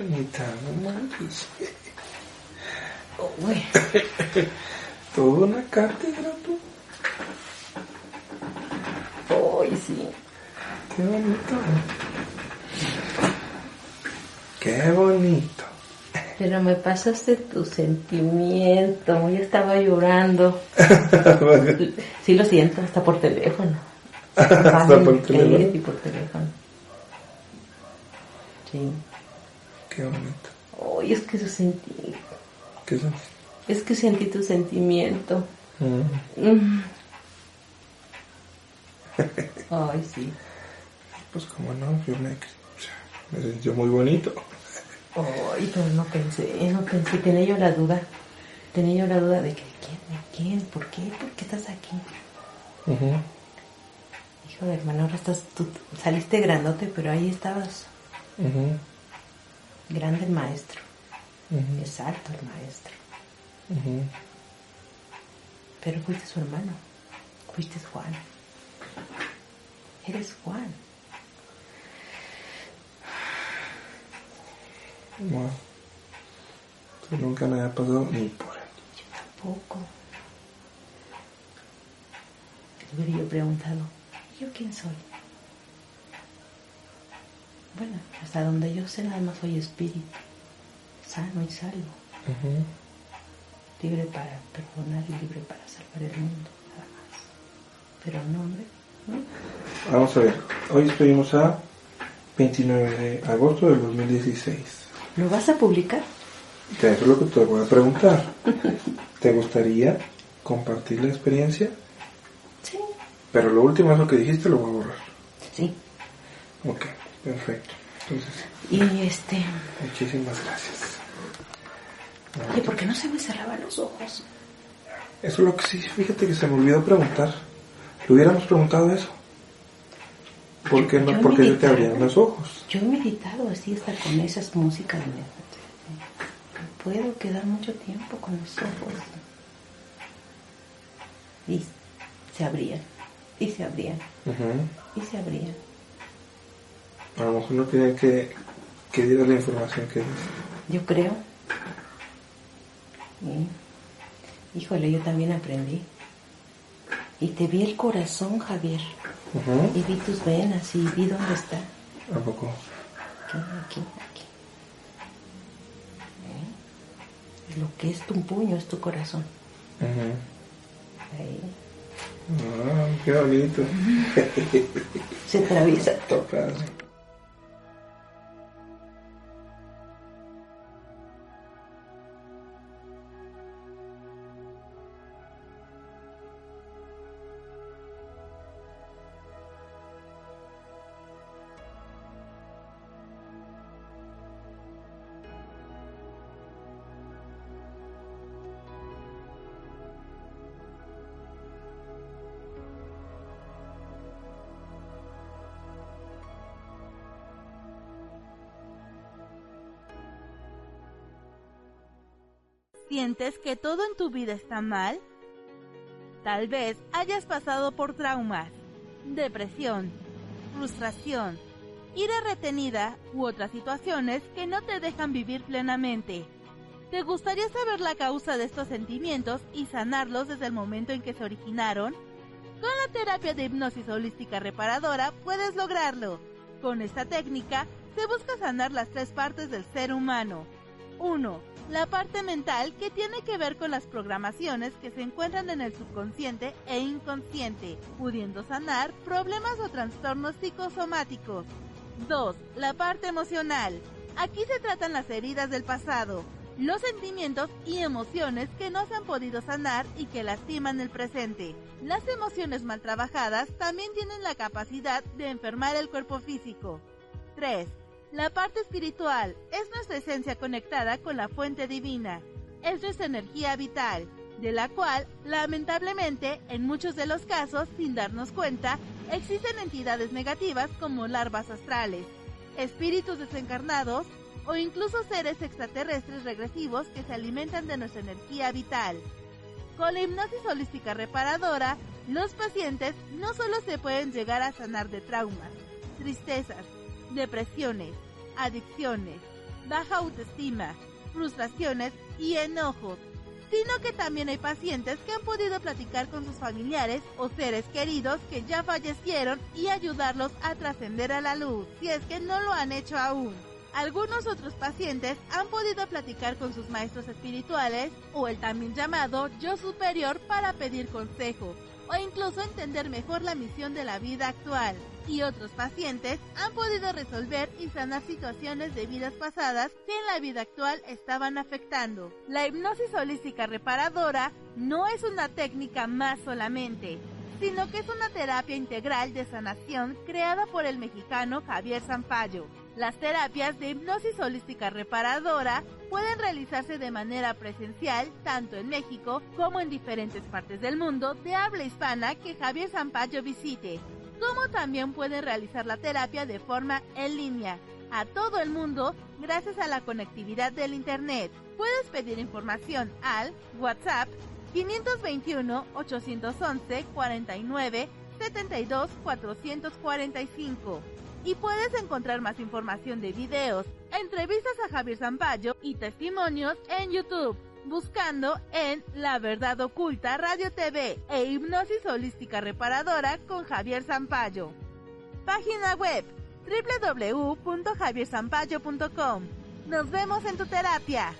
Anita, no manches. Uy, Toda una cátedra, tú. uy, sí. Qué bonito. Qué bonito. Pero me pasaste tu sentimiento. Yo estaba llorando. Sí lo siento, hasta por teléfono. Hasta por teléfono. sí, por teléfono. Sí. Qué bonito. Uy, es que lo sentí. ¿Qué son? Es que sentí tu sentimiento. Mm, Mm. Ay, sí. Pues como no, yo me, o sea, me sintió muy bonito. Ay, pero no pensé, no pensé. Tenía yo la duda. Tenía yo la duda de que, ¿quién? ¿De quién? ¿Por qué? ¿Por qué estás aquí? Ujú. Hijo de hermano, ahora estás, tú saliste grandote, pero ahí estabas. Ujú. Grande el maestro. Ujú. Es alto el maestro. Pero fuiste su hermano. Fuiste Juan. Eres Juan. Bueno, pues nunca me había pasado ni por ahí. Yo tampoco. Le hubiera yo preguntado, ¿y yo quién soy? Bueno, hasta donde yo sé nada más soy espíritu, sano y salvo, libre para perdonar y libre para salvar el mundo, nada más. Pero no, hombre, ¿no? Vamos a ver, hoy estuvimos a 29 de agosto del 2016. ¿Lo vas a publicar? Eso es lo que te voy a preguntar. ¿Te gustaría compartir la experiencia? Sí. Pero lo último es lo que dijiste, lo voy a borrar. Sí. Ok, perfecto. Entonces, Y este, muchísimas gracias. oye, ¿por qué no se me cerraban los ojos? Eso es lo que sí, fíjate que se me olvidó preguntar. Le hubiéramos preguntado eso. ¿Por qué no? Yo Porque yo te meditaba. abrían los ojos. Yo he meditado así hasta con esas músicas. Me puedo quedar mucho tiempo con los ojos. Y se abrían, y se abrían, y se abrían. A lo mejor no tiene que, que diera la información que. Yo creo. Híjole, yo también aprendí. Y te vi el corazón, Javier. Y vi tus venas y vi dónde está. ¿A poco? Aquí, aquí, aquí. ¿Eh? Lo que es tu puño es tu corazón. Ujú. Ahí. Ah, qué bonito. Se atraviesa. ¿Sientes que todo en tu vida está mal? Tal vez hayas pasado por traumas, depresión, frustración, ira retenida u otras situaciones que no te dejan vivir plenamente. ¿Te gustaría saber la causa de estos sentimientos y sanarlos desde el momento en que se originaron? Con la terapia de hipnosis holística reparadora puedes lograrlo. Con esta técnica se busca sanar las tres partes del ser humano. 1. La parte mental que tiene que ver con las programaciones que se encuentran en el subconsciente e inconsciente, pudiendo sanar problemas o trastornos psicosomáticos. 2. La parte emocional. Aquí se tratan las heridas del pasado, los sentimientos y emociones que no se han podido sanar y que lastiman el presente. Las emociones mal trabajadas también tienen la capacidad de enfermar el cuerpo físico. 3. La parte espiritual es nuestra esencia conectada con la fuente divina. Es nuestra energía vital, de la cual, lamentablemente, en muchos de los casos, sin darnos cuenta, existen entidades negativas como larvas astrales, espíritus desencarnados o incluso seres extraterrestres regresivos que se alimentan de nuestra energía vital. Con la hipnosis holística reparadora, los pacientes no solo se pueden llegar a sanar de traumas, tristezas, depresiones, adicciones, baja autoestima, frustraciones y enojos, sino que también hay pacientes que han podido platicar con sus familiares o seres queridos que ya fallecieron y ayudarlos a trascender a la luz, si es que no lo han hecho aún. Algunos otros pacientes han podido platicar con sus maestros espirituales o el también llamado yo superior para pedir consejo o incluso entender mejor la misión de la vida actual. Y otros pacientes han podido resolver y sanar situaciones de vidas pasadas que en la vida actual estaban afectando. La hipnosis holística reparadora no es una técnica más solamente, sino que es una terapia integral de sanación creada por el mexicano Javier Zampayo. Las terapias de hipnosis holística reparadora pueden realizarse de manera presencial tanto en México como en diferentes partes del mundo. De habla hispana que Javier Zampayo visite, como también pueden realizar la terapia de forma en línea a todo el mundo gracias a la conectividad del Internet. Puedes pedir información al WhatsApp 521 811 49 72 445 y puedes encontrar más información de videos, entrevistas a Javier Zampayo y testimonios en YouTube, buscando en La Verdad Oculta Radio TV e Hipnosis Holística Reparadora con Javier Zampayo. Página web www.javierzampayo.com. Nos vemos en tu terapia.